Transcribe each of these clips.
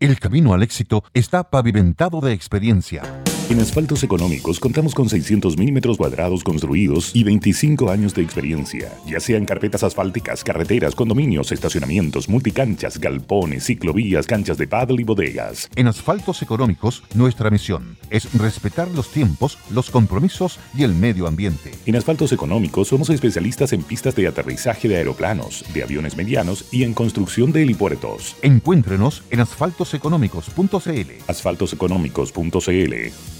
El camino al éxito está pavimentado de experiencia. En Asfaltos Económicos contamos con 600 milímetros cuadrados construidos y 25 años de experiencia, ya sean carpetas asfálticas, carreteras, condominios, estacionamientos, multicanchas, galpones, ciclovías, canchas de paddle y bodegas. En Asfaltos Económicos, nuestra misión es respetar los tiempos, los compromisos y el medio ambiente. En Asfaltos Económicos somos especialistas en pistas de aterrizaje de aeroplanos, de aviones medianos y en construcción de helipuertos. Encuéntrenos en asfaltoseconómicos.cl. Asfaltoseconómicos.cl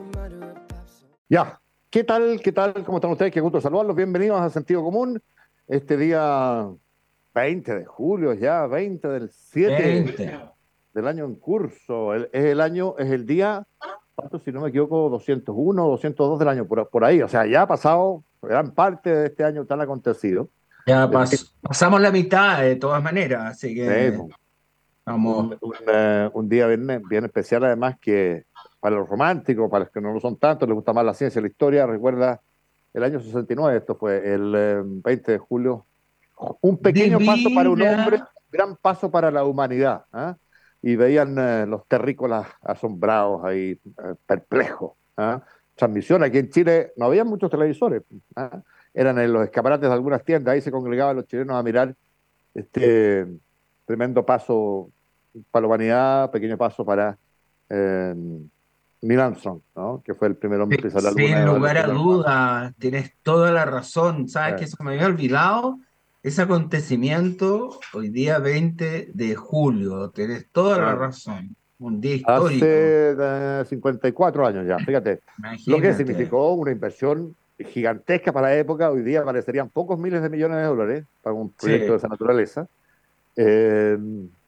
Ya, ¿qué tal? ¿Qué tal? ¿Cómo están ustedes? Qué gusto saludarlos. Bienvenidos a Sentido Común. Este día 20 de julio, ya 20 del 7 del año en curso. es el año, es el día, si no me equivoco, 201, 202 del año, por, por ahí. O sea, ya ha pasado gran parte de este año tan acontecido. Ya pasamos la mitad de todas maneras, así que vamos. Un, eh, día bien, bien especial, además, que para los románticos, para los que no lo son tanto, les gusta más la ciencia, la historia, recuerda el año 69, esto fue el 20 eh, de julio, un pequeño paso para un hombre, gran paso para la humanidad. ¿ah? Y veían eh, los terrícolas asombrados ahí, eh, perplejos. ¿ah? Transmisión, aquí en Chile no había muchos televisores, ¿ah? eran en los escaparates de algunas tiendas, ahí se congregaban los chilenos a mirar este tremendo paso para la humanidad, pequeño paso para... Neil Armstrong, ¿no? que fue el primer hombre que pisar la luna. Sin lugar a duda, tienes toda la razón. ¿Sabes que se me había olvidado? Ese acontecimiento hoy día 20 de julio, tienes toda la razón. Un día histórico. Hace 54 eh, años ya, fíjate. Lo que significó una inversión gigantesca para la época, hoy día parecerían pocos miles de millones de dólares para un proyecto de esa naturaleza. Eh,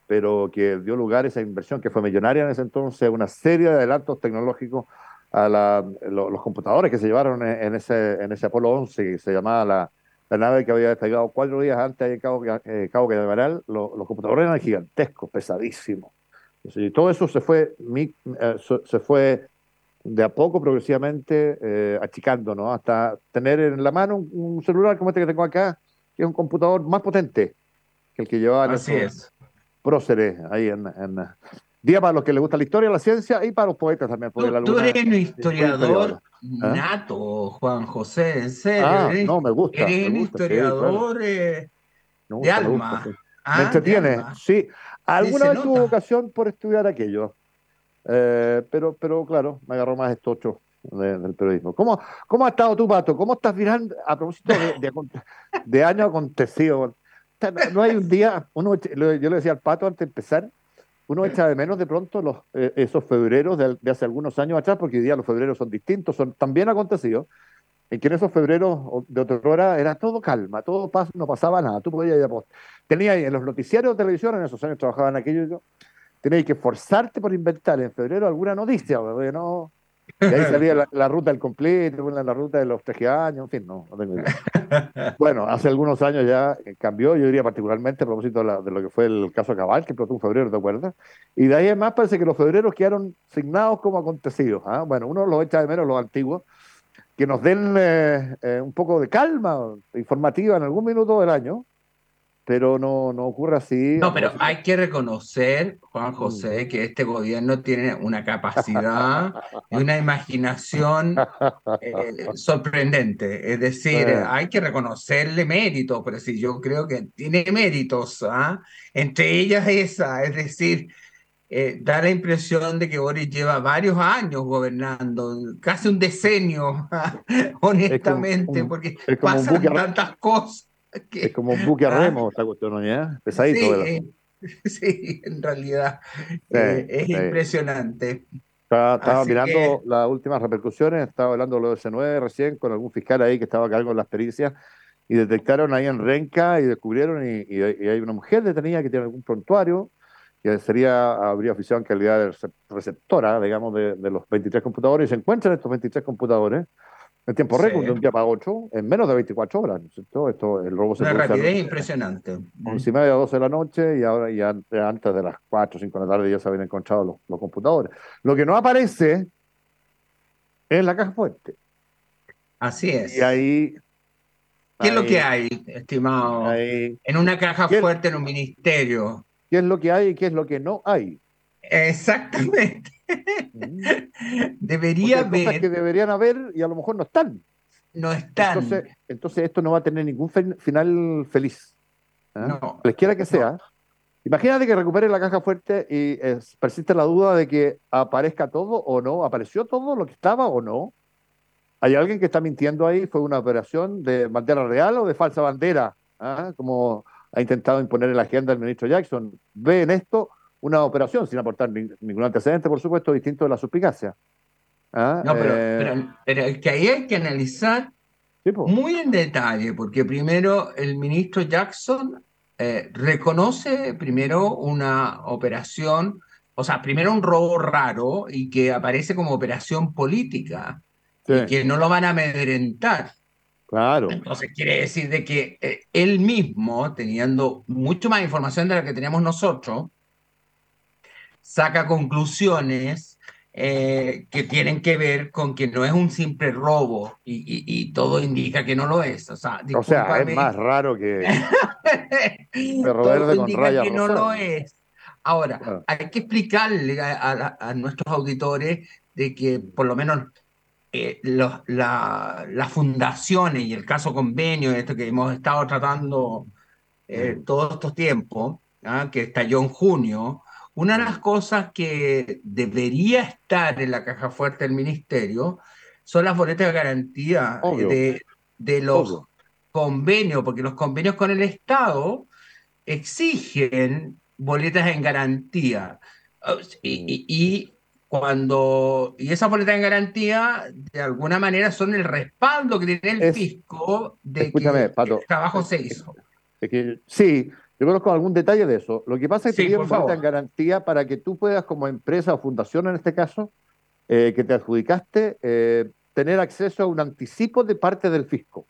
pero que dio lugar a esa inversión que fue millonaria en ese entonces, una serie de adelantos tecnológicos a los computadores que se llevaron en, ese, en ese Apolo 11, que se llamaba la, la nave que había despegado cuatro días antes en Cabo, eh, Cabo Cañaveral, los computadores eran gigantescos, pesadísimos. Y todo eso se fue, eh, se fue de a poco, progresivamente, eh, achicando, ¿no? Hasta tener en la mano un, celular como este que tengo acá, que es un computador más potente que el que llevaba Así es próceres ahí en, Día para los que les gusta la historia, la ciencia y para los poetas también. tú, eres un historiador ¿Ah? nato, Juan José, en serio. Ah, no, me gusta. Eres un historiador eh, de alma. me, ah, entretiene, sí. Alguna vez tuve ocasión por estudiar aquello. Eh, pero, pero claro, me agarró más estocho del periodismo. ¿Cómo, ¿Cómo ha estado tú, Pato? ¿Cómo estás mirando a propósito de, de, de año acontecido? No hay un día, uno, yo le decía al pato antes de empezar, uno echa de menos de pronto los, eh, esos febreros de, hace algunos años atrás, porque hoy día los febreros son distintos, son también acontecidos, en que en esos febreros de otra hora era todo calma, todo paz, no pasaba nada. Tú podías ir a post. Tenías en los noticiarios de televisión, en esos años trabajaban aquello, tenías que forzarte por inventar en febrero alguna noticia, no, y ahí salía la, ruta del completo, la, ruta de los 13 años, en fin, no, no tengo idea. bueno, hace algunos años ya cambió, yo diría particularmente a propósito de, lo que fue el caso Cabal, que explotó en febrero, ¿te acuerdas? Y de ahí en más parece que los febreros quedaron signados como acontecidos. ¿ah? Bueno, uno los echa de menos, los antiguos, que nos den eh, eh, un poco de calma informativa en algún minuto del año, pero no, no ocurre así. No, pero hay que reconocer, Juan mm. José, que este gobierno tiene una capacidad y una imaginación eh, sorprendente. Es decir, hay que reconocerle méritos, pero sí, yo creo que tiene méritos, ¿ah? entre ellas esa, es decir, eh, da la impresión de que Boris lleva varios años gobernando, casi un decenio, honestamente, porque pasan tantas cosas. Es como un buque a ah. remo esta cuestión, ¿ya? Pesadito. Sí, en realidad eh, es impresionante. Estaba, mirando las últimas repercusiones, estaba hablando de lo de C9 recién con algún fiscal ahí que estaba a cargo de las pericias y detectaron ahí en Renca y descubrieron, y, y, hay una mujer detenida que tiene algún prontuario, que sería, habría oficiado en calidad de receptora, digamos, de, de los 23 computadores, y se encuentran estos 23 computadores en tiempo récord, de un día para otro, en menos de 24 horas, ¿no es cierto? Esto, el robo se Una rapidez impresionante. Once y media, 12 de la noche, y ahora ya antes de las 4 o 5 de la tarde ya se habían encontrado los, los computadores. Lo que no aparece es la caja fuerte. Así es. Y ahí ¿Qué es lo que hay, estimado? en una caja fuerte en un ministerio. ¿Qué es lo que hay y qué es lo que no hay? Exactamente. Debería haber. Cosas que deberían haber y a lo mejor no están. No están. Entonces, esto no va a tener ningún final feliz. ¿eh? No. Cualquiera que sea. Imagínate que recupere la caja fuerte y persiste la duda de que aparezca todo o no, apareció todo lo que estaba o no. Hay alguien que está mintiendo ahí, fue una operación de bandera real o de falsa bandera, ¿ah? como ha intentado imponer en la agenda el ministro Jackson. Ve en esto una operación sin aportar ningún antecedente, por supuesto, distinto de la suspicacia. ¿Ah? No, eh, pero, es que ahí hay que analizar muy en detalle, porque primero el ministro Jackson eh, reconoce primero una operación, o sea, primero un robo raro y que aparece como operación política, y que no lo van a amedrentar. Claro. Entonces quiere decir de que eh, él mismo, teniendo mucho más información de la que teníamos nosotros, saca conclusiones eh, que tienen que ver con que no es un simple robo y, todo indica que no lo es. O sea, o sea es más raro que verde con indica que no lo es. Ahora, hay que explicarle a, nuestros auditores de que por lo menos eh, las fundaciones y el caso convenio, esto que hemos estado tratando eh, todos estos tiempos, ¿ah? que estalló en junio, una de las cosas que debería estar en la caja fuerte del ministerio son las boletas de garantía de, de, los convenios, porque los convenios con el Estado exigen boletas en garantía. Y, y, cuando y esas boletas en garantía de alguna manera son el respaldo que tiene el fisco de que el trabajo se hizo. sí, yo conozco algún detalle de eso. Lo que pasa es que sí, en garantía para que tú puedas, como empresa o fundación en este caso, eh, que te adjudicaste, eh, tener acceso a un anticipo de parte del fisco.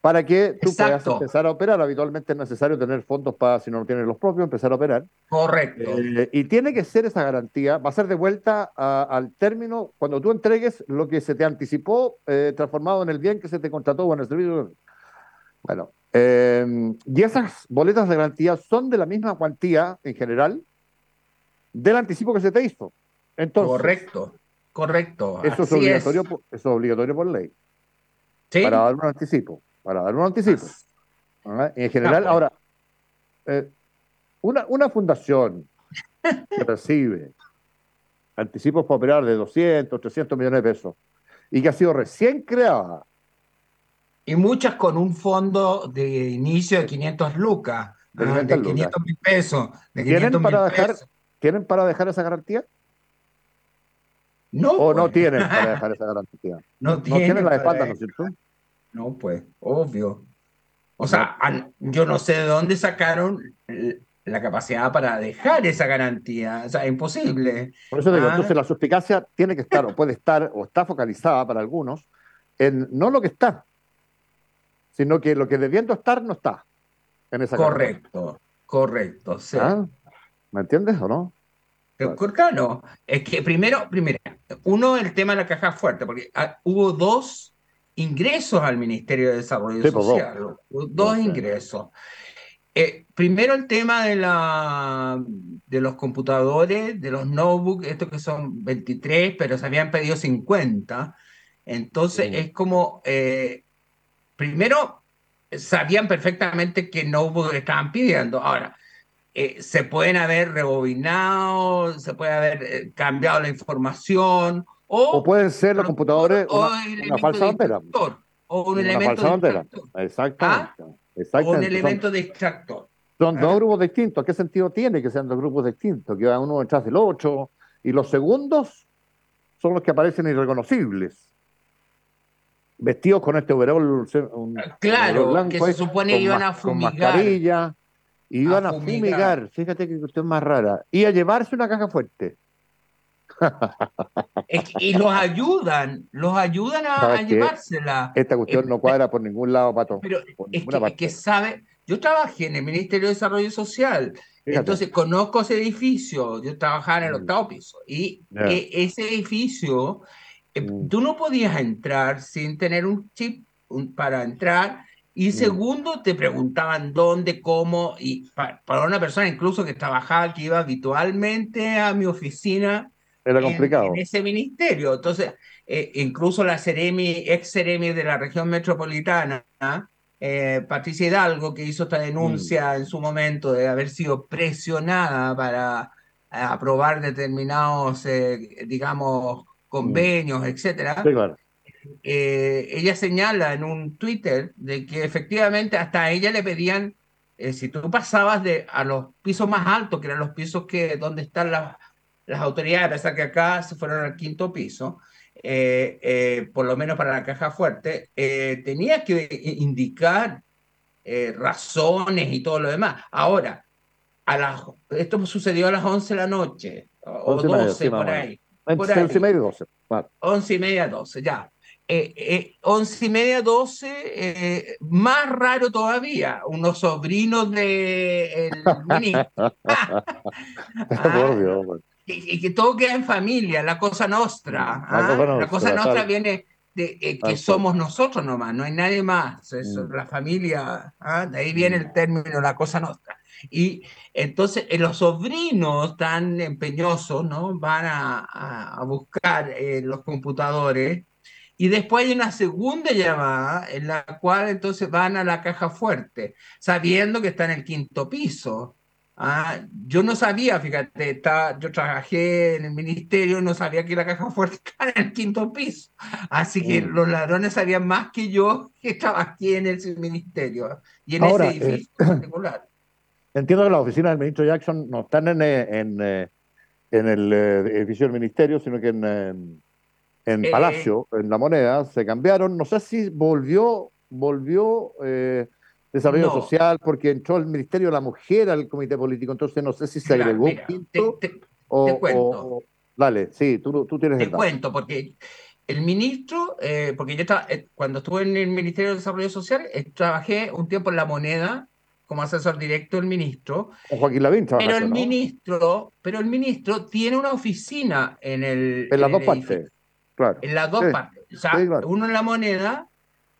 Para que tú puedas empezar a operar. Habitualmente es necesario tener fondos para, si no tienes los propios, empezar a operar. Correcto. Eh, y tiene que ser esa garantía, va a ser de vuelta al término cuando tú entregues lo que se te anticipó, transformado en el bien que se te contrató o en el servicio. Bueno, Em, y esas boletas de garantía son de la misma cuantía, en general, del anticipo que se te hizo. Entonces, correcto, correcto. Eso es obligatorio, Por, eso es obligatorio por ley. ¿Sí? Para dar un anticipo. Para dar un anticipo. En general, pues. ahora, eh, una, una fundación que recibe anticipos para operar de 200, 300 millones de pesos y que ha sido recién creada y muchas con un fondo de inicio de 500 lucas, de, 500 mil pesos. ¿Tienen, para dejar, ¿Tienen para dejar esa garantía? No. ¿O no pues. tienen para dejar esa garantía? No, tienen, la espalda, ¿no es cierto? No, pues, obvio. O sea, yo no sé de dónde sacaron la capacidad para dejar esa garantía. O sea, imposible. Por eso digo, ah. entonces la suspicacia tiene que estar, o puede estar, o está focalizada para algunos, en no lo que está, sino que lo que debiendo estar no está en esa Correcto, correcto. Sí. ¿Ah? ¿Me entiendes o no? Claro, es que primero, primero, uno el tema de la caja fuerte, porque ah, hubo dos ingresos al Ministerio de Desarrollo pues, Social, dos, ingresos. Eh, primero el tema de, la, de los computadores, de los notebooks, estos que son 23, pero se habían pedido 50. Entonces es como eh, primero, sabían perfectamente que no hubo que estaban pidiendo. Ahora, eh, se pueden haber rebobinado, se puede haber eh, cambiado la información. O, pueden ser los computadores una, falsa bandera. O un elemento falsa bandera. Exactamente. ¿Ah? O un elemento de extractor. Son dos ¿Ah? grupos distintos. ¿Qué sentido tiene que sean dos grupos distintos? Que van uno detrás del otro. Y los segundos son los que aparecen irreconocibles. Vestidos con este overol. claro, que se supone iban a fumigar. Con mascarilla, iban a, fumigar. Fíjate que es más rara. Y a llevarse una caja fuerte. y los ayudan, los ayudan a, llevársela. Esta cuestión no cuadra por ningún lado, Pato. Pero es que, sabe, yo trabajé en el Ministerio de Desarrollo Social, entonces conozco ese edificio, yo trabajaba en el mm. octavo piso, y ese edificio, eh. Tú no podías entrar sin tener un chip para entrar, y mm. segundo, te preguntaban dónde, cómo, y para, una persona incluso que trabajaba, que iba habitualmente a mi oficina, era complicado. En, ese ministerio. Entonces, eh, incluso la Ceremi, ex Ceremi de la región metropolitana, eh, Patricia Hidalgo, que hizo esta denuncia mm. en su momento de haber sido presionada para eh, aprobar determinados, digamos, convenios, etcétera. ella señala en un Twitter de que efectivamente hasta a ella le pedían, si tú pasabas de, a los pisos más altos, que eran los pisos que donde están las las autoridades, a pesar que acá se fueron al quinto piso, eh, eh, por lo menos para la caja fuerte, eh, tenía que indicar razones y todo lo demás. Ahora, a las, esto sucedió a las 11 de la noche, o 12 por ahí. 11 y media, 12. 11 y media, 12, ya. Eh, 11 y media, 12, más raro todavía, unos sobrinos del de ministro. ah, y, que todo queda en familia, la cosa nostra. La, cosa, ¿ah? nostra viene de eh, que somos nosotros nomás, no hay nadie más, es mm. la familia, ¿ah? de ahí viene el término la cosa nostra. Y entonces eh, los sobrinos tan empeñosos ¿no? van a, a buscar eh, los computadores y después hay una segunda llamada en la cual entonces van a la caja fuerte, sabiendo que está en el quinto piso. Ah, yo no sabía, fíjate, está, yo trabajé en el ministerio, no sabía que la caja fuerte estaba en el quinto piso. Así que mm. los ladrones sabían más que yo que estaba aquí en el ministerio y en ese edificio eh, particular. Entiendo que las oficinas del ministro Jackson no están en, eh, en, eh, en el edificio del ministerio, sino que en, en Palacio, en La Moneda, se cambiaron. No sé si volvió, volvió desarrollo social, porque entró el Ministerio de la Mujer al Comité Político, entonces no sé si se agregó quinto te, cuento. dale, sí, tú, tú tienes Te cuento, porque el ministro, eh, porque yo estaba, eh, cuando estuve en el Ministerio de Desarrollo Social, eh, trabajé un tiempo en La Moneda como asesor directo del ministro. Con Joaquín Lavín Pero el ministro, pero el ministro tiene una oficina en el... En las dos partes, claro. En las dos partes. O sea, uno en La Moneda,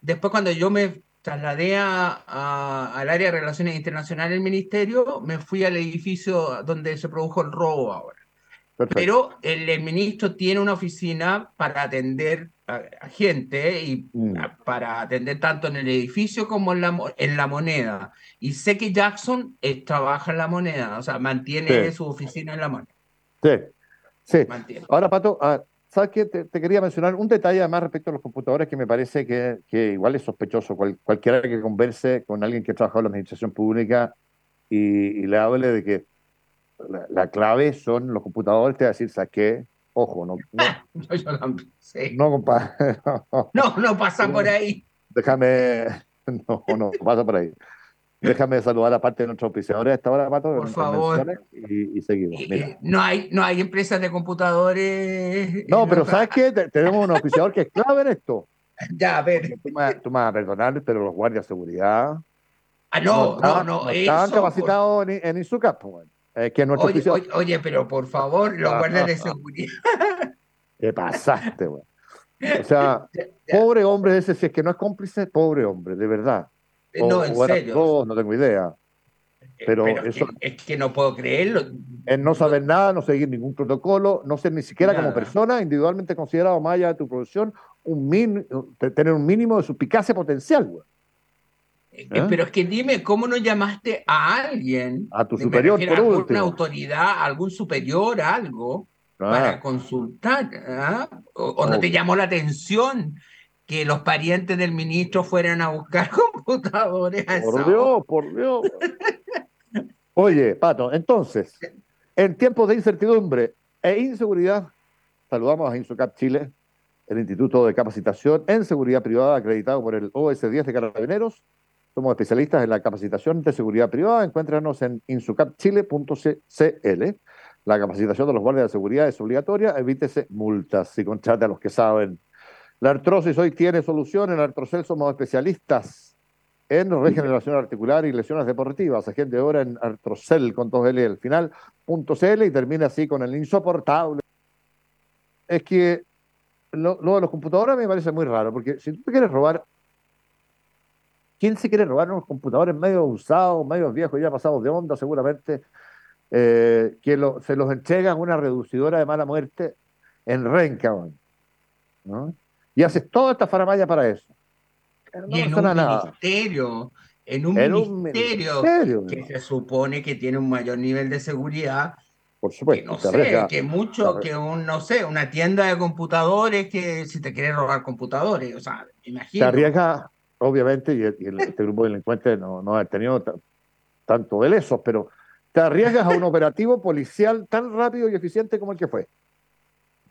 después cuando yo me trasladé a, al área de relaciones internacionales del ministerio, me fui al edificio donde se produjo el robo ahora. Pero el, ministro tiene una oficina para atender a, gente y mm. para atender tanto en el edificio como en la, en la moneda. Y sé que Jackson eh, trabaja en la moneda, o sea, mantiene su oficina en la moneda. Sí, sí. Ahora, Pato, ¿Sabes qué? Te, quería mencionar un detalle además respecto a los computadores que me parece que, que igual es sospechoso. cualquiera que converse con alguien que ha trabajado en la administración pública y, le hable de que la, clave son los computadores, te va a decir, ¿sabes qué? Ojo, no. No, no, compadre. No, no pasa por ahí. Déjame. No, no, pasa por ahí. Déjame saludar a parte de nuestros auspiciadores a esta hora, Pato. Por favor. Y, seguimos. No, hay, no hay empresas de computadores. No, pero ¿sabes qué? Tenemos un auspiciador que es clave en esto. Ya, a ver. Tú me, vas a perdonar, pero los guardias de seguridad. Ah, no, no, no. estaban capacitados en, en Izuka, que nuestro oye, oye, oye, pero por favor, los guardias de seguridad. ¿Qué pasaste, güey? O sea, pobre hombre ese, si es que no es cómplice, pobre hombre, de verdad. No, en serio. no tengo idea. Eh, pero, eso, es, que, no puedo creerlo. En no saber nada, no seguir ningún protocolo, no ser ni siquiera como persona individualmente considerado más allá de tu profesión, un tener un mínimo de suspicacia potencial. Eh, ¿Eh? Pero es que dime, ¿cómo no llamaste a alguien? A tu superior, por último. autoridad, algún superior, algo, para consultar? ¿ah? ¿O, no te llamó la atención? que los parientes del ministro fueran a buscar computadores. por Dios, por Dios. Oye, Pato, entonces, en tiempos de incertidumbre e inseguridad, saludamos a Insucap Chile, el Instituto de Capacitación en Seguridad Privada acreditado por el OS10 de Carabineros. Somos especialistas en la capacitación de seguridad privada. Encuéntranos en insucapchile.cl. La capacitación de los guardias de seguridad es obligatoria. Evítese multas y contrate a los que saben. La artrosis hoy tiene solución. En Artrocel somos especialistas en regeneración articular y lesiones deportivas. Agente de hora en Artrocel con dos L al final, punto CL y termina así con el insoportable. Es que lo, de los computadores me parece muy raro, porque si tú te quieres robar, ¿quién se quiere robar unos computadores medio usados, medio viejos, ya pasados de onda seguramente, eh, que se los entregan una reducidora de mala muerte en Renca, ¿no? Y haces toda esta faramaya para eso. y en un ministerio, en un, ministerio, que se supone que tiene un mayor nivel de seguridad, por supuesto. no sé, que mucho, que un, no sé, una tienda de computadores que si te quiere robar computadores, o sea, imagino. Te arriesga, obviamente, y, este grupo de delincuentes no, no ha tenido tanto de lesos, pero te arriesgas a un operativo policial tan rápido y eficiente como el que fue.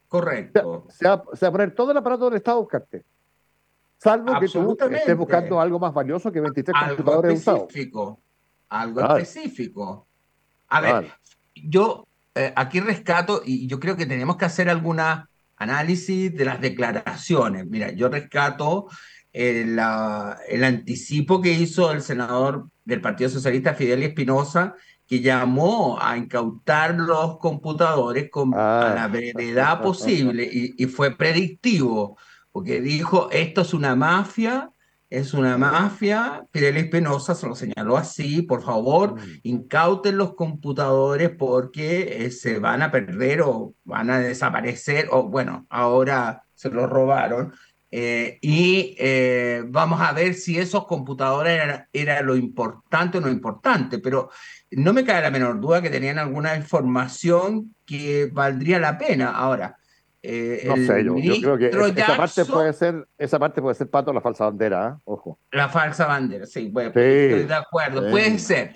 Correcto. Se va, a poner todo el aparato del Estado a buscarte. Salvo que tú estés buscando algo más valioso que 23 computadores usados. Algo específico. A ver, yo eh, aquí rescato, y yo creo que tenemos que hacer alguna análisis de las declaraciones. Mira, yo rescato el, el anticipo que hizo el senador del Partido Socialista, Fidel Espinosa, que llamó a incautar los computadores con, a ah. la brevedad posible y, y, fue predictivo, porque dijo, esto es una mafia es una mafia. Fidel Espinosa se lo señaló así, por favor, mm. incauten los computadores porque eh, se van a perder o van a desaparecer, o bueno, ahora se los robaron. Eh, y eh, vamos a ver si esos computadores eran era lo importante o no importante, pero no me cae la menor duda que tenían alguna información que valdría la pena. Ahora, eh, no sé, yo, creo que esa, parte puede ser, esa parte puede ser pato la falsa bandera, ¿eh? ojo. La falsa bandera, sí, bueno, estoy de acuerdo, puede ser.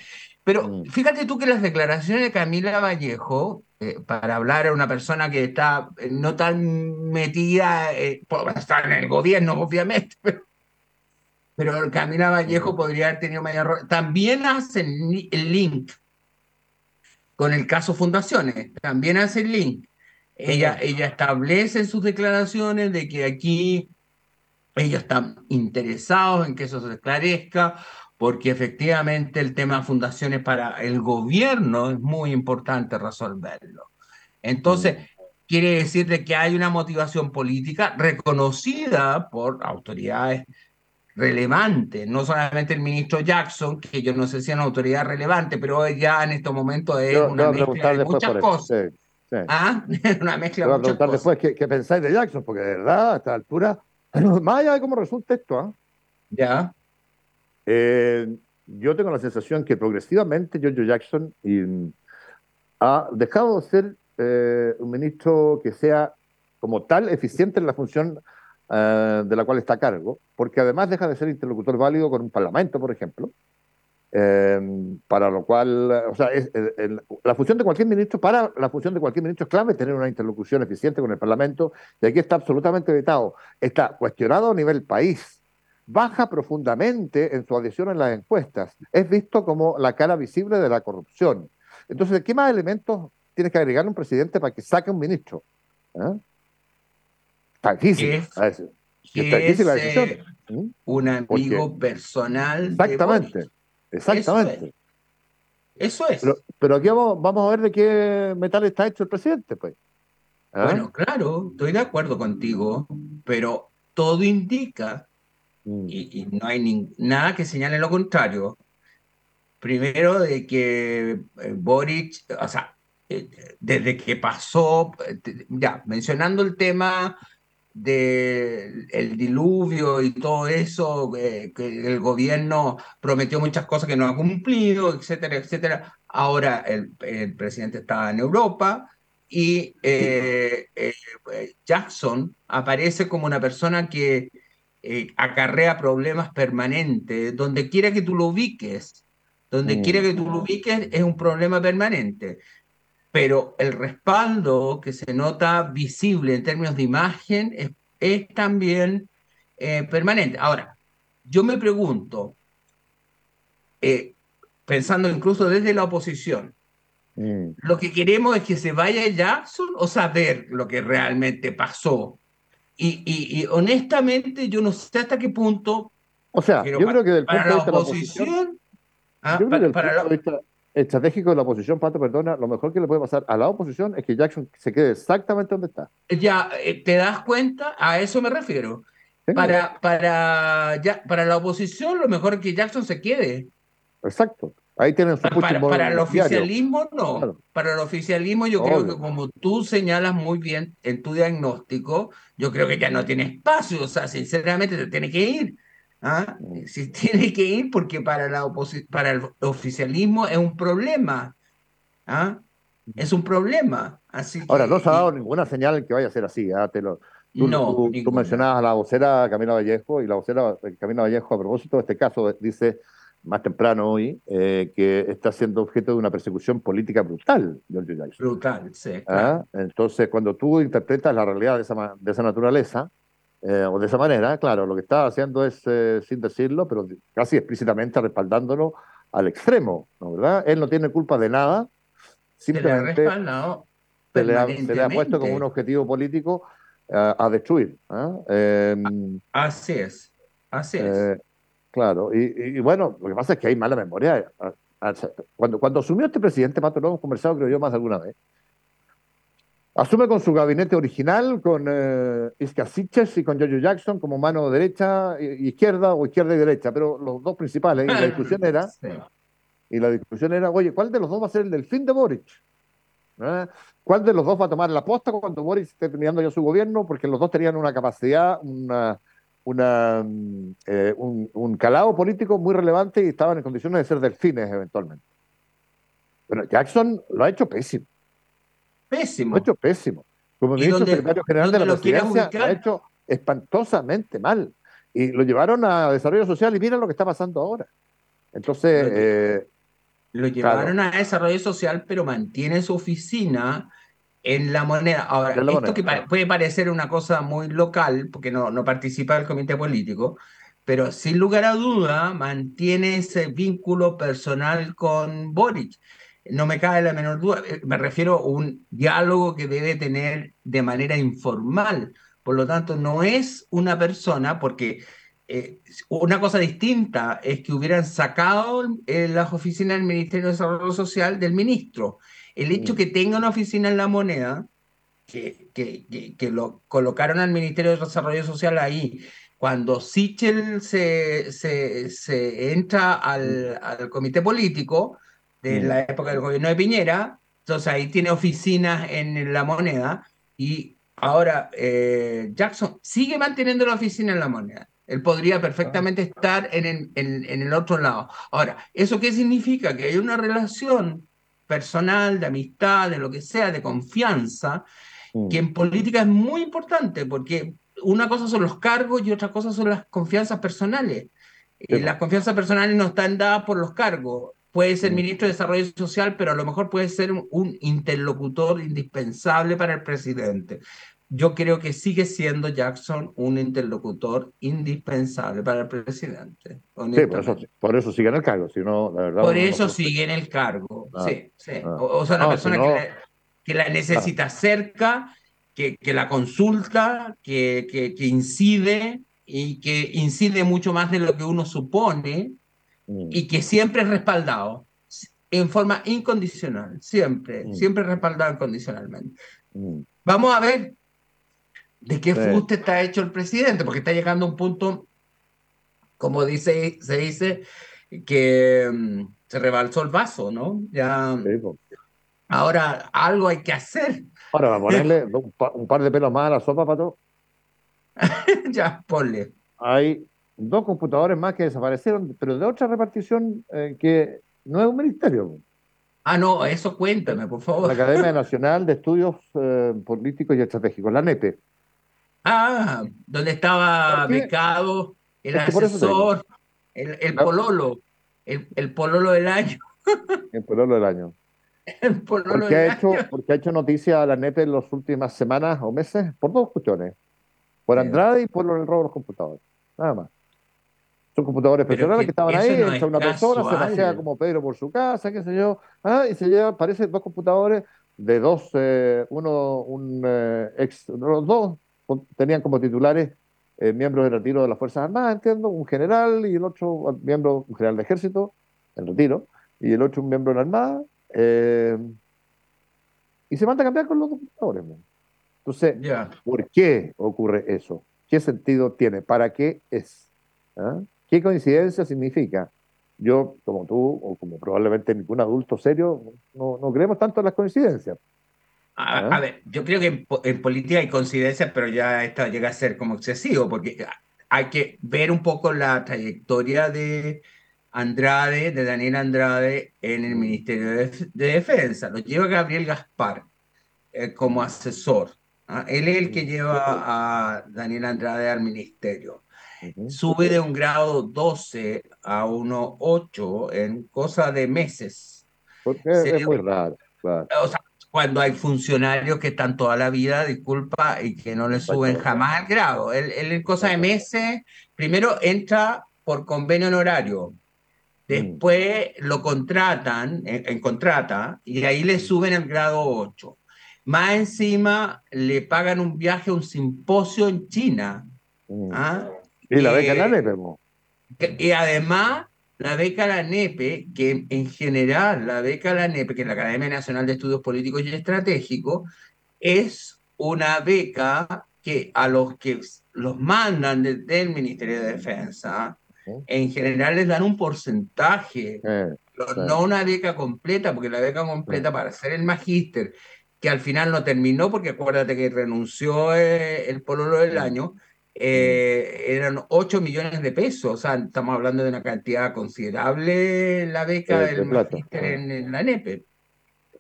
Pero mm. fíjate tú que las declaraciones de Camila Vallejo, eh, para hablar a una persona que está no tan metida, estar en el gobierno, obviamente, pero, Camila Vallejo podría haber tenido mayor. También hacen el link con el caso Fundaciones, también hace el link ella, ella establece en sus declaraciones de que aquí ellos están interesados en que eso se esclarezca, porque efectivamente el tema de fundaciones para el gobierno es muy importante resolverlo. Entonces, mm. quiere decir de que hay una motivación política reconocida por autoridades relevantes, no solamente el ministro Jackson, que yo no sé si es una autoridad relevante, pero ya en estos momentos es una mezcla de muchas cosas. Ah, una mezcla. Voy a preguntar después ¿qué, pensáis de Jackson, porque de verdad, a esta altura, más allá de cómo resulta esto, ¿ah? Ya. Eh, yo tengo la sensación que progresivamente Giorgio Jackson ha dejado de ser eh, un ministro que sea como tal eficiente en la función eh, de la cual está a cargo, porque además deja de ser interlocutor válido con un parlamento, por ejemplo, Em, para lo cual, o sea, es, la función de cualquier ministro, para la función de cualquier ministro es clave tener una interlocución eficiente con el Parlamento, y aquí está absolutamente vetado. Está cuestionado a nivel país, baja profundamente en su adhesión en las encuestas, es visto como la cara visible de la corrupción. Entonces, ¿qué más elementos tiene que agregar un presidente para que saque un ministro? ¿Eh? Está difícil. Es, está difícil la decisión. Eh, ¿Mm? Un amigo personal. Exactamente. Exactamente. Eso es. Pero, aquí vamos, a ver de qué metal está hecho el presidente, pues. ¿Ah? Bueno, claro, estoy de acuerdo contigo, pero todo indica, mm. y, no hay nada que señale lo contrario, primero de que eh, Boric, o sea, eh, desde que pasó, eh, ya, mencionando el tema del el diluvio y todo eso, que el gobierno prometió muchas cosas que no ha cumplido, etcétera, etcétera. Ahora el, presidente está en Europa y Jackson aparece como una persona que acarrea problemas permanentes, donde quiera que tú lo ubiques. Donde quiera que tú lo mm. ubiques es un problema permanente pero el respaldo que se nota visible en términos de imagen es es también eh, permanente. Ahora, yo me pregunto, eh, pensando incluso desde la oposición, mm. ¿lo que queremos es que se vaya Jackson o saber lo que realmente pasó? Y, honestamente yo no sé hasta qué punto... O sea, yo creo que del punto de vista la oposición... Ah, yo creo que para, punto de vista estratégico de la oposición, Pato, perdona, lo mejor que le puede pasar a la oposición es que Jackson se quede exactamente donde está. Ya, eh, ¿te das cuenta? A eso me refiero. Para, para, ya, para la oposición, lo mejor es que Jackson se quede. Exacto. Ahí tienen su Para, para el oficialismo, no. Para el oficialismo, yo creo que como tú señalas muy bien en tu diagnóstico, yo creo que ya no tiene espacio. O sea, sinceramente, te tiene que ir. ¿ah? Mm. Si tiene que ir, porque para, la para el oficialismo es un problema. ¿ah? Es un problema. Así Ahora, no se ha dado ninguna señal que vaya a ser así. ¿ah? Te lo, Tú, no, tú, mencionabas a la vocera Camila Vallejo y la vocera Camila Vallejo a propósito de este caso dice más temprano hoy, eh, que está siendo objeto de una persecución política brutal, Brutal, sí. ¿Ah? Entonces, cuando tú interpretas la realidad de esa, de esa naturaleza, eh, o de esa manera, claro, lo que está haciendo es, eh, sin decirlo, pero casi explícitamente respaldándolo al extremo, ¿no verdad? Él no tiene culpa de nada, simplemente se le, ha, se le ha puesto como un objetivo político a destruir. Em, así es, así es. Claro, y, bueno, lo que pasa es que hay mala memoria. Cuando, cuando asumió este presidente, Mato, lo hemos conversado creo yo más alguna vez, asume con su gabinete original, con eh, Isca y con Jojo Jackson como mano derecha, izquierda o izquierda y derecha, pero los dos principales, y la discusión era, y la discusión era, oye, ¿cuál de los dos va a ser el del fin de Boric? ¿Eh? ¿Cuál de los dos va a tomar la posta cuando Boric esté terminando ya su gobierno? Porque los dos tenían una capacidad, una una, mm, eh, un, calado político muy relevante y estaban en condiciones de ser delfines eventualmente. Bueno, Jackson lo ha hecho pésimo. Pésimo. Lo ha hecho pésimo. Como ministro secretario general de la presidencia, lo ha hecho espantosamente mal. Y lo llevaron a desarrollo social y mira lo que está pasando ahora. Entonces... Lo, eh, llevaron a desarrollo social, pero mantiene su oficina en la moneda. Ahora, esto que puede parecer una cosa muy local, porque no, no participa del comité político, pero sin lugar a duda mantiene ese vínculo personal con Boric. No me cabe la menor duda. Eh, me refiero a un diálogo que debe tener de manera informal. Por lo tanto, no es una persona, porque eh, una cosa distinta es que hubieran sacado las oficinas del Ministerio de Desarrollo Social del ministro el hecho que tenga una oficina en la moneda, que, que, que, lo colocaron al Ministerio de Desarrollo Social ahí, cuando Sichel se, se, se entra al, al, comité político de la época del gobierno de Piñera, entonces ahí tiene oficinas en la moneda y ahora eh, Jackson sigue manteniendo la oficina en la moneda. Él podría perfectamente estar en, en, en, el otro lado. Ahora, ¿eso qué significa? Que hay una relación personal, de amistad, de lo que sea, de confianza, mm. que en política es muy importante, porque una cosa son los cargos y otra cosa son las confianzas personales. Y las confianzas personales no están dadas por los cargos. Puede ser mm. ministro de Desarrollo Social, pero a lo mejor puede ser un interlocutor indispensable para el presidente yo creo que sigue siendo Jackson un interlocutor indispensable para el presidente. Sí, por eso, por eso sigue en el cargo, si no, la verdad. Por eso sigue en el cargo, ah, sí, sí. Ah. o, sea, una persona que, la, que, la, necesita ah. cerca, que, que, la consulta, que, que, incide y que incide mucho más de lo que uno supone mm. y que siempre es respaldado en forma incondicional, siempre, mm. siempre respaldado incondicionalmente. Mm. Vamos a ver de qué fuste está hecho el presidente, porque está llegando a un punto, como dice, se dice, que mm, se rebalsó el vaso, ¿no? Ya. Ahora algo hay que hacer. Ahora, a ponerle un, par de pelos más a la sopa, Pato. ya, ponle. Hay dos computadores más que desaparecieron, pero de otra repartición eh, que no es un ministerio. Ah, no, eso cuéntame, por favor. La Academia Nacional de Estudios eh, Políticos y Estratégicos, la NEPE. Ah, donde estaba becado el asesor, el, pololo, el, pololo del año. El pololo del año. El pololo porque, ha hecho, porque ha hecho noticia a la NEP en las últimas semanas o meses por dos cuestiones. Por Andrade y por el robo de los computadores. Nada más. Son computadores personales que, estaban ahí, entra una persona, se pasea como Pedro por su casa, qué sé yo, ah, y se lleva, parece, dos computadores de dos, eh, uno, un eh, ex, los dos tenían como titulares eh, miembros de retiro de las Fuerzas Armadas, entiendo, un general y el otro miembro, un general de ejército, en retiro, y el otro un miembro de la Armada, y se manda a cambiar con los computadores. Entonces, ¿por qué ocurre eso? ¿Qué sentido tiene? ¿Para qué es? ¿Ah? ¿Qué coincidencia significa? Yo, como tú, o como probablemente ningún adulto serio, no, no creemos tanto en las coincidencias. A, ver, yo creo que en, política hay coincidencias, pero ya esta llega a ser como excesivo, porque hay que ver un poco la trayectoria de Andrade, de Daniel Andrade, en el Ministerio de, Defensa. Lo lleva Gabriel Gaspar eh, como asesor. ¿ah? Él es el que lleva a Daniel Andrade al ministerio sube de un grado 12 a uno 8 en cosa de meses. Porque es muy raro. O sea, cuando hay funcionarios que están toda la vida, disculpa, y que no le suben jamás el grado. Él, en cosa de meses, primero entra por convenio honorario, mm. después lo contratan, en, contrata, y ahí le suben el grado 8. Más encima le pagan un viaje a un simposio en China. Mm. ¿ah? Y la beca la NEPE. Y además, la beca la NEPE, que en general la beca la NEPE, que es la Academia Nacional de Estudios Políticos y Estratégicos, es una beca que a los que los mandan desde el Ministerio de Defensa, en general les dan un porcentaje, no una beca completa, porque la beca completa para hacer el magíster, que al final no terminó, porque acuérdate que renunció eh, el pololo del año, eh, eran 8 millones de pesos, o sea, estamos hablando de una cantidad considerable la beca del magíster en, la NEPE.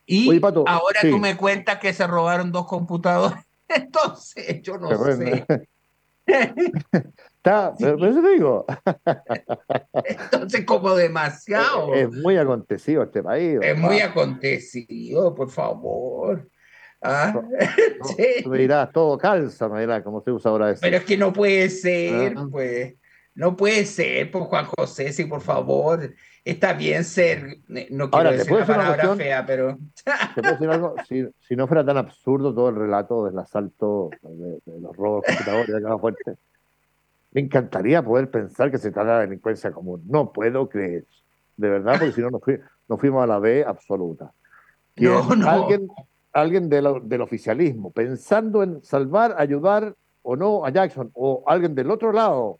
Y ahora tú me cuentas que se robaron dos computadores, entonces yo no sé. Está, pero, eso digo. Entonces, como demasiado. Es, muy acontecido este país. Es muy acontecido, por favor. ¿Ah? Tú me dirás, todo calza, me dirás, como se usa ahora eso. Pero es que no puede ser, ah. pues. No puede ser, por Juan José, sí, por favor. Está bien ser, no quiero decir una palabra fea, pero... Si, no fuera tan absurdo todo el relato del asalto, de, los robos de computadores de cada fuerte, me encantaría poder pensar que se trata de delincuencia común. No puedo creer, de verdad, porque si no nos, fuimos a la B absoluta. No, no. Alguien, alguien del oficialismo pensando en salvar, ayudar o no a Jackson, o alguien del otro lado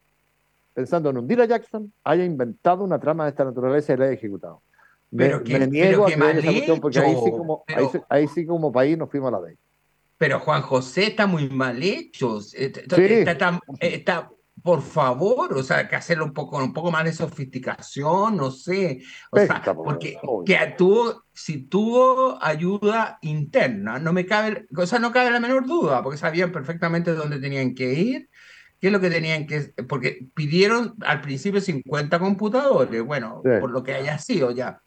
pensando en hundir a Jackson, haya inventado una trama de esta naturaleza y la haya ejecutado. Me, niego a creer esa cuestión porque ahí sí, como, ahí, sí como país nos fuimos a la vez. Pero Juan José está muy mal hecho. Está, está, por favor, o sea, que hacerlo un poco, un poco más de sofisticación, no sé, o sea, porque que tuvo, si tuvo ayuda interna, no me cabe, o sea, no cabe la menor duda, porque sabían perfectamente dónde tenían que ir, qué es lo que tenían que, porque pidieron al principio 50 computadores, bueno, por lo que haya sido ya,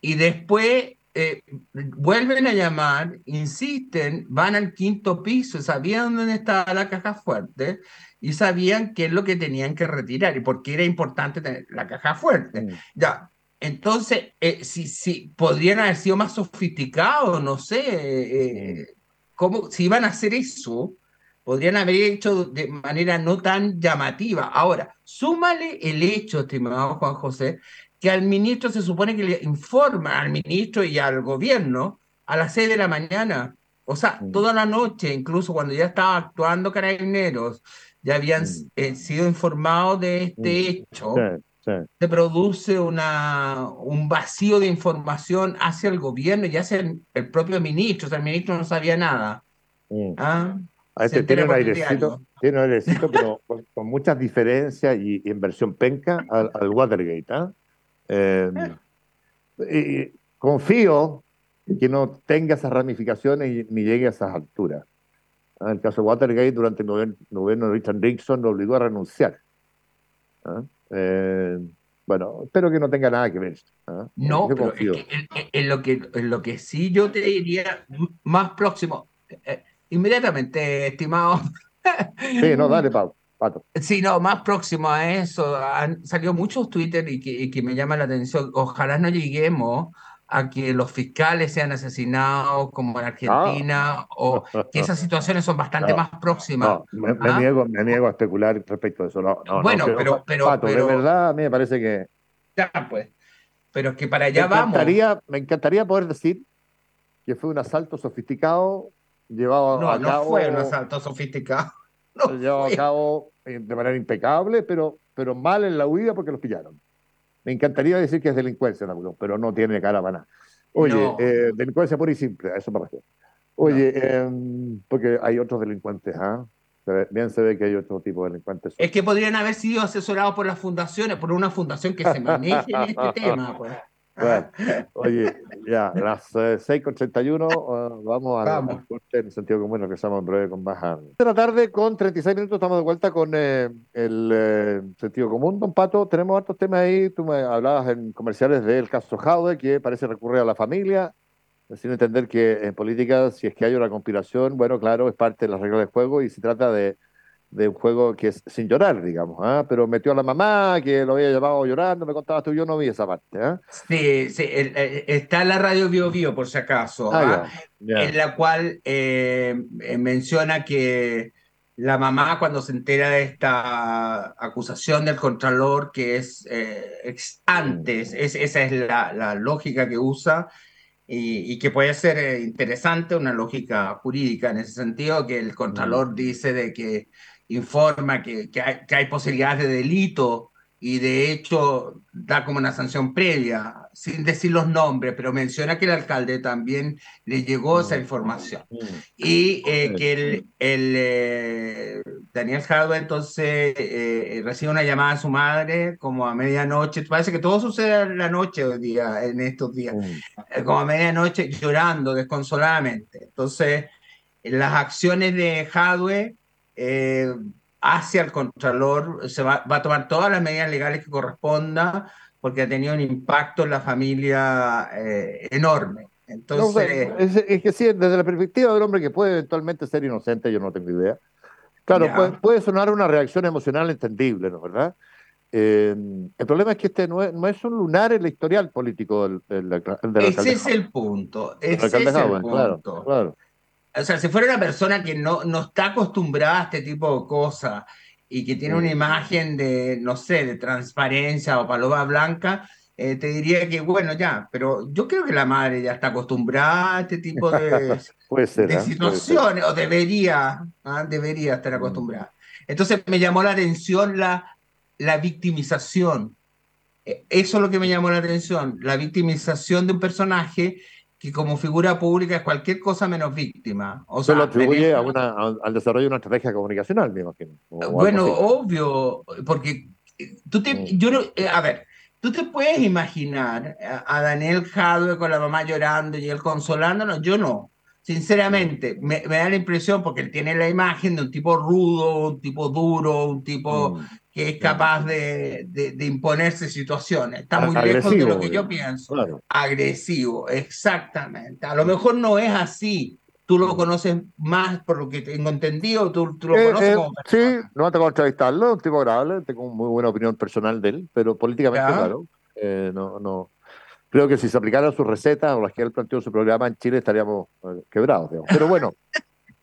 y después eh, vuelven a llamar, insisten, van al quinto piso, sabían dónde estaba la caja fuerte y sabían qué es lo que tenían que retirar y por qué era importante tener la caja fuerte. Mm. Ya, entonces, eh, si, si podrían haber sido más sofisticados, no sé, eh, cómo, si iban a hacer eso, podrían haber hecho de manera no tan llamativa. Ahora, súmale el hecho, estimado Juan José, que al ministro se supone que le informa al ministro y al gobierno a las seis de la mañana. O sea, mm. toda la noche, incluso cuando ya estaba actuando carabineros, ya habían eh, sido informados de este hecho, se produce una, un vacío de información hacia el gobierno y hacia el, propio ministro. O sea, el ministro no sabía nada. ¿Ah? Este tiene, un airecito, tiene un airecito, pero con, muchas diferencias y, inversión penca al, Watergate. Em, y confío que no tenga esas ramificaciones ni llegue a esas alturas. En el caso de Watergate, durante el gobierno de Richard Nixon lo obligó a renunciar. ¿ah? Eh, bueno, espero que no tenga nada que ver. ¿ah? No, pero en, lo que, en lo que sí yo te diría más próximo, eh, inmediatamente, estimado Sí, no, dale, Pau. Pato. Sí, no, más próximo a eso, han salido muchos Twitter y que, y que me llama la atención. Ojalá no lleguemos a que los fiscales sean asesinados como en Argentina o que esas situaciones son bastante más próximas. me, ¿Ah? niego, me niego a especular respecto a eso. No, bueno, pero, pero, Pato, de verdad a mí me parece que... Ya, pues. Pero es que para allá me vamos. Me encantaría poder decir que fue un asalto sofisticado llevado no, a cabo... No, fue un asalto sofisticado. No llevado a cabo eh, de manera impecable, pero, pero mal en la huida porque los pillaron. Me encantaría decir que es delincuencia, pero no tiene cara para nada. Oye, eh, delincuencia pura y simple, a eso me refiero. Oye, em, porque hay otros delincuentes, ¿ah? Bien se ve que hay otro tipo de delincuentes. Es que podrían haber sido asesorados por las fundaciones, por una fundación que se maneje en este tema. Pues. oye, ya, las 6.31 uh, eh, vamos a vamos. en el sentido común, que estamos en breve con baja. De la tarde, con 36 minutos, estamos de vuelta con eh, el eh, sentido común. Don Pato, tenemos otros temas ahí. Tú me hablabas en comerciales del caso Jaude, que parece recurrir a la familia, sin entender que en política, si es que hay una conspiración, bueno, claro, es parte de las reglas del juego y se trata de de un juego que es sin llorar, digamos, ¿ah? pero metió a la mamá, que lo había llevado llorando, me contabas tú, yo no vi esa parte. ¿ah? Sí, sí está la radio Bio Bio, por si acaso, ah, ¿ah? en la cual eh, eh, menciona que la mamá cuando se entera de esta acusación del Contralor, que es eh, antes, es, esa es la, la, lógica que usa, y, y, que puede ser interesante, una lógica jurídica en ese sentido, que el Contralor dice de que informa que, que, hay, que, hay, posibilidades de delito y de hecho da como una sanción previa, sin decir los nombres, pero menciona que el alcalde también le llegó esa información. Y eh, que el, el eh, Daniel Jadwe entonces eh, recibe una llamada a su madre como a medianoche, parece que todo sucede en la noche hoy día, en estos días, como a medianoche llorando desconsoladamente. Entonces, las acciones de Jadwe eh, hacia el Contralor, se va, va, a tomar todas las medidas legales que corresponda, porque ha tenido un impacto en la familia eh, enorme. Entonces, es, que sí, desde la perspectiva del hombre que puede eventualmente ser inocente, yo no tengo idea. Claro, puede, sonar una reacción emocional entendible, ¿no es verdad? Eh, el problema es que este no es, no es, un lunar en la historial político del, del, del Ese es el punto. Ese es el punto. Claro, claro o sea, si fuera una persona que no, no está acostumbrada a este tipo de cosas y que tiene una imagen de, no sé, de transparencia o paloma blanca, eh, te diría que, bueno, ya, pero yo creo que la madre ya está acostumbrada a este tipo de, de ¿eh? situaciones, o debería, ¿ah? debería estar acostumbrada. Entonces me llamó la atención la, la victimización. E, eso es lo que me llamó la atención, la victimización de un personaje que como figura pública es cualquier cosa menos víctima. O Se lo atribuye a una, al desarrollo de una estrategia comunicacional, me imagino. Bueno, obvio, porque tú te, mm. yo no, eh, a ver, tú te puedes imaginar a, Daniel Jadwe con la mamá llorando y él consolándonos, yo no. Sinceramente, me, me, da la impresión, porque él tiene la imagen de un tipo rudo, un tipo duro, un tipo mm que es capaz de, de, imponerse situaciones. Está muy lejos de lo que yo pienso. Agresivo, exactamente. A lo mejor no es así. Tú lo conoces más por lo que tengo entendido, tú, tú lo eh, conoces eh, como Sí, no me tocado entrevistarlo, un tipo agradable, tengo muy buena opinión personal de él, pero políticamente, claro, eh, no, no, creo que si se aplicaran sus recetas o las que él planteó en su programa en Chile estaríamos quebrados. Digamos. Pero bueno,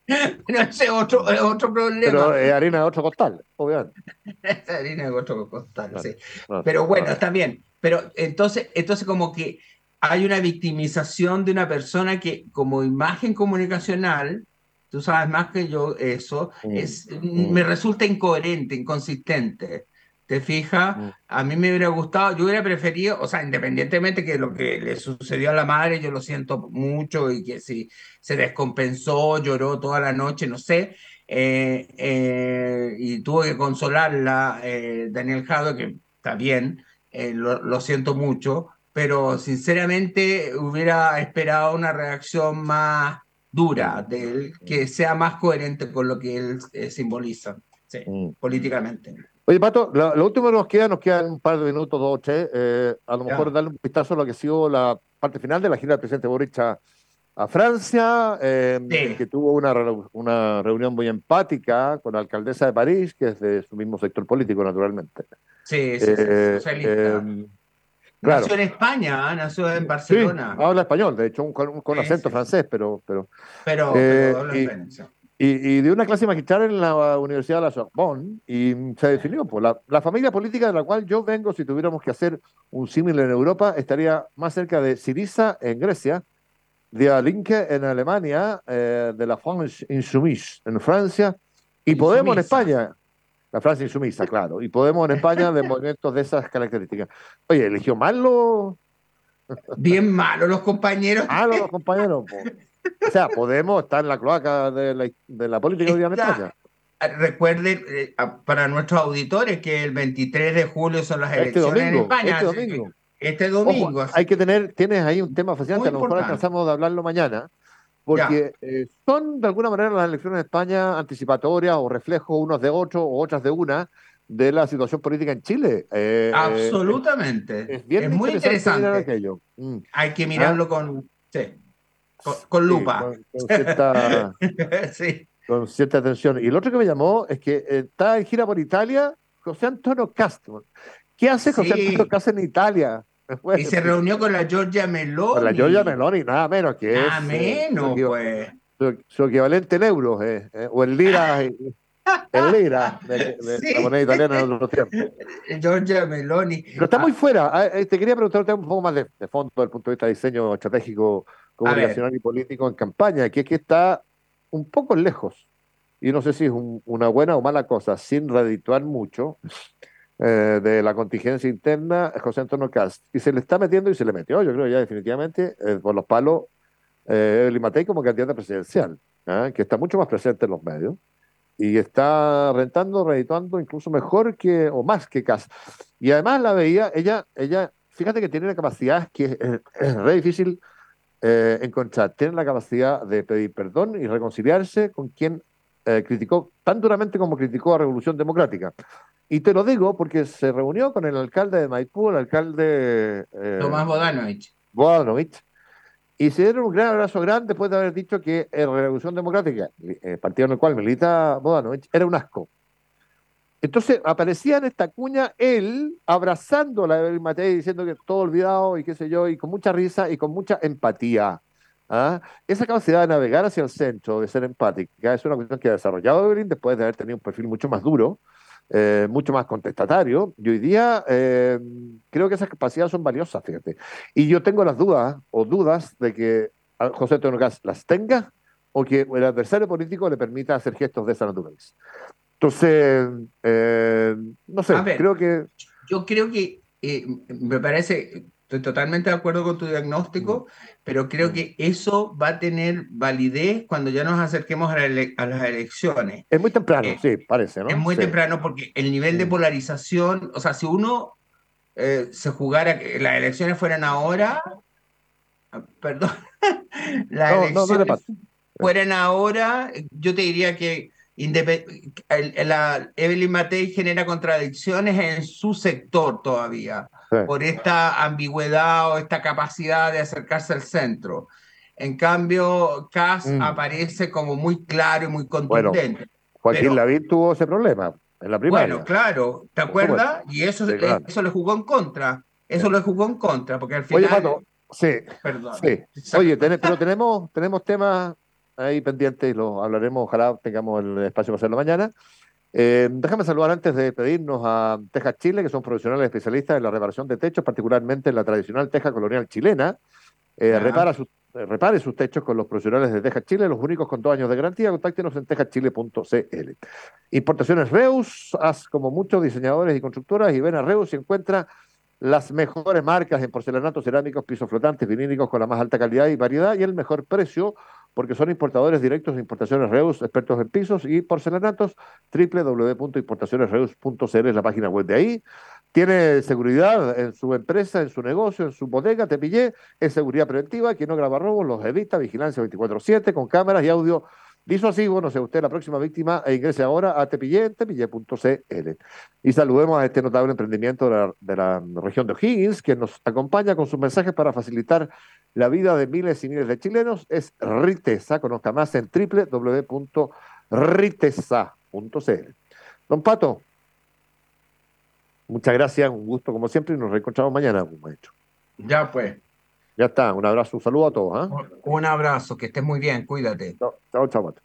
Pero ese es otro, otro problema. Pero es harina de otro costal, obviamente. es harina de otro costal, sí. Pero bueno, está bien. Pero entonces, entonces como que hay una victimización de una persona que como imagen comunicacional, tú sabes más que yo eso, mm, es, mm. me resulta incoherente, inconsistente. ¿Te fijas? Mm. A mí me hubiera gustado, yo hubiera preferido, o sea, independientemente que lo que le sucedió a la madre, yo lo siento mucho y que si se descompensó, lloró toda la noche, no sé, eh, eh, y tuvo que consolarla, eh, Daniel Jado, que está bien, lo, lo, siento mucho, pero sinceramente hubiera esperado una reacción más dura de él, que sea más coherente con lo que él simboliza sí, mm. políticamente. Oye, Pato, lo, último que nos queda, nos quedan un par de minutos, dos o tres. Eh, a lo mejor darle un vistazo a lo que ha sido la parte final de la gira del presidente Boric a, a Francia, em, que tuvo una, una reunión muy empática con la alcaldesa de París, que es de su mismo sector político, naturalmente. Sí, sí, eh, em, Nació en España, nació en Barcelona. Sí, habla español, de hecho, con, acento francés, pero. Pero, pero, eh, habla y, y, de una clase magistral en la Universidad de la Sorbonne, y se definió, pues, la, la, familia política de la cual yo vengo, si tuviéramos que hacer un símil en Europa, estaría más cerca de Siriza en Grecia, de Linke en Alemania, eh, de la France Insoumise en Francia, y Podemos en España. La Francia Insumisa, claro. Y Podemos en España de movimientos de esas características. Oye, eligió mal los... Bien malo los compañeros. Malo los compañeros. O sea, Podemos estar en la cloaca de la, de la política España. Recuerden eh, para nuestros auditores que el 23 de julio son las este elecciones en España. Este domingo. Este domingo. hay que tener, tienes ahí un tema fascinante, a lo mejor alcanzamos de hablarlo mañana, porque eh, son de alguna manera las elecciones de España anticipatorias o reflejo unos de ocho o otras de una de la situación política en Chile. Eh, Absolutamente. es, muy interesante. Mm. Hay que mirarlo ah. con, con, lupa. con, cierta, con, cierta, atención. Y lo otro que me llamó es que está en gira por Italia José Antonio Castro. ¿Qué hace José Antonio Castro en Italia? y se reunió con la Georgia Meloni. Con la Georgia Meloni, nada menos que nada menos, pues. Su, equivalente en euros, eh, eh, o en lira. el lira de, la moneda italiana en otros tiempos. Georgia Meloni. Pero está muy ah. fuera. Ah, eh, te quería preguntar un poco más de, fondo desde el punto de vista de diseño estratégico, comunicacional y político en campaña, que es que está un poco lejos. Y no sé si es una buena o mala cosa, sin redituar mucho, eh, de la contingencia interna, José Antonio Cast. Y se le está metiendo y se le metió, yo creo ya definitivamente, eh, por los palos, eh, Evelyn Matei como candidata presidencial, ¿ah? que está mucho más presente en los medios y está rentando, redituando incluso mejor que, o más que Cast. Y además la veía, ella, ella, fíjate que tiene una capacidad que es, es re difícil encontrar, tiene la capacidad de pedir perdón y reconciliarse con quien criticó tan duramente como criticó a Revolución Democrática. Y te lo digo porque se reunió con el alcalde de Maipú, el alcalde... Eh, Tomás Bodanovich. Bodanovich. Y se dieron un gran abrazo grande después de haber dicho que la Revolución Democrática, el eh, partido en el cual milita Bodanovich, era un asco. Entonces aparecía en esta cuña él abrazando a la Evelyn Matei diciendo que todo olvidado y qué sé yo, y con mucha risa y con mucha empatía. ¿ah? Esa capacidad de navegar hacia el centro, de ser empática, es una cuestión que ha desarrollado Evelyn después de haber tenido un perfil mucho más duro eh, mucho más contestatario. Y hoy día eh, creo que esas capacidades son valiosas, fíjate. Y yo tengo las dudas o dudas de que José Antonio las tenga o que el adversario político le permita hacer gestos de esa naturaleza. Entonces, eh, no sé, creo que... Yo creo que me parece, Estoy totalmente de acuerdo con tu diagnóstico, pero creo que eso va a tener validez cuando ya nos acerquemos a, las elecciones. Es muy temprano, eh, sí, parece, ¿no? Es muy temprano porque el nivel de mm. polarización, o sea, si uno eh, se jugara, que las elecciones fueran ahora, ah, perdón, las elecciones fueran ahora, yo te diría que la Evelyn Matei genera contradicciones en su sector todavía, por esta ambigüedad o esta capacidad de acercarse al centro. En cambio, Kass mm. aparece como muy claro y muy contundente. Joaquín Lavín tuvo ese problema en la primaria. Bueno, claro, ¿te acuerdas? Y eso, eso le jugó en contra. Eso le jugó en contra, porque al final... Oye, Pato, sí. Perdón. Oye, pero tenemos, tenemos temas ahí pendientes y lo hablaremos, ojalá tengamos el espacio para hacerlo mañana. Eh, déjame saludar antes de pedirnos a Tejas Chile, que son profesionales especialistas en la reparación de techos, particularmente en la tradicional teja colonial chilena. Eh, repara sus, eh, repare sus techos con los profesionales de Tejas Chile, los únicos con dos años de garantía. Contáctenos en tejaschile.cl. Importaciones Reus, haz como muchos diseñadores y constructoras y ven a Reus y encuentra las mejores marcas en porcelanatos, cerámicos, pisos flotantes, vinílicos con la más alta calidad y variedad y el mejor precio porque son importadores directos de Importaciones Reus, expertos en pisos y porcelanatos, www.importacionesreus.cl es la página web de ahí. Tiene seguridad en su empresa, en su negocio, en su bodega, te pillé, es seguridad preventiva, quien no graba robos los evita, vigilancia 24-7 con cámaras y audio disuasivo, no sea usted la próxima víctima e ingrese ahora a tepillé, tepillé.cl. Y saludemos a este notable emprendimiento de la, de la región de O'Higgins, que nos acompaña con sus mensajes para facilitar la vida de miles y miles de chilenos es Ritesa. Conozca más en www.ritesa.cl. Don Pato, muchas gracias, un gusto como siempre y nos reencontramos mañana, maestro. Ya pues. Ya está, un abrazo, un saludo a todos. ¿ah? Un abrazo, que estés muy bien, cuídate. Chao, chao, chao.